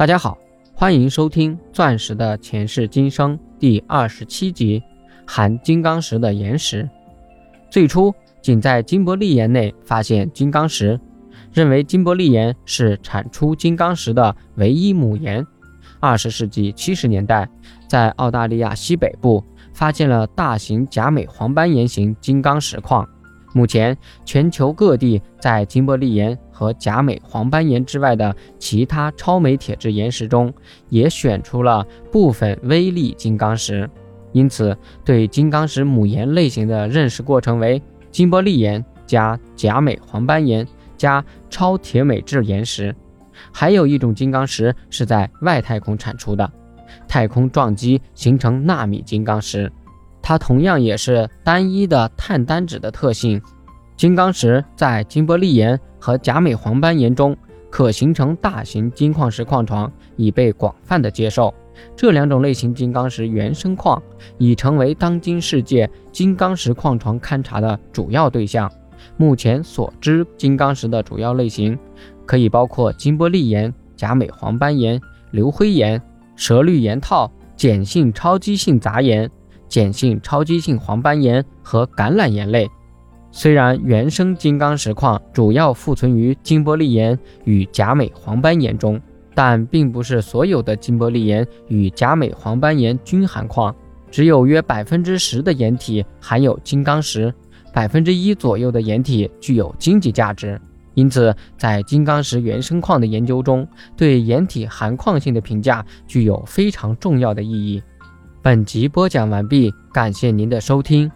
大家好，欢迎收听《钻石的前世今生》第二十七集，含金刚石的岩石。最初仅在金伯利岩内发现金刚石，认为金伯利岩是产出金刚石的唯一母岩。二十世纪七十年代，在澳大利亚西北部发现了大型假美黄斑岩型金刚石矿。目前，全球各地在金伯利岩和假美黄斑岩之外的其他超美铁质岩石中，也选出了部分微粒金刚石。因此，对金刚石母岩类型的认识过程为金伯利岩加假美黄斑岩加超铁美质岩石。还有一种金刚石是在外太空产出的，太空撞击形成纳米金刚石。它同样也是单一的碳单质的特性。金刚石在金伯利岩和假美黄斑岩中可形成大型金矿石矿床，已被广泛的接受。这两种类型金刚石原生矿已成为当今世界金刚石矿床勘察的主要对象。目前所知金刚石的主要类型可以包括金伯利岩、假美黄斑岩、硫灰岩、蛇绿岩套、碱性超基性杂岩。碱性超基性黄斑岩和橄榄岩类，虽然原生金刚石矿主要富存于金伯利岩与假美黄斑岩中，但并不是所有的金伯利岩与假美黄斑岩均含矿，只有约百分之十的岩体含有金刚石，百分之一左右的岩体具有经济价值。因此，在金刚石原生矿的研究中，对岩体含矿性的评价具有非常重要的意义。本集播讲完毕，感谢您的收听。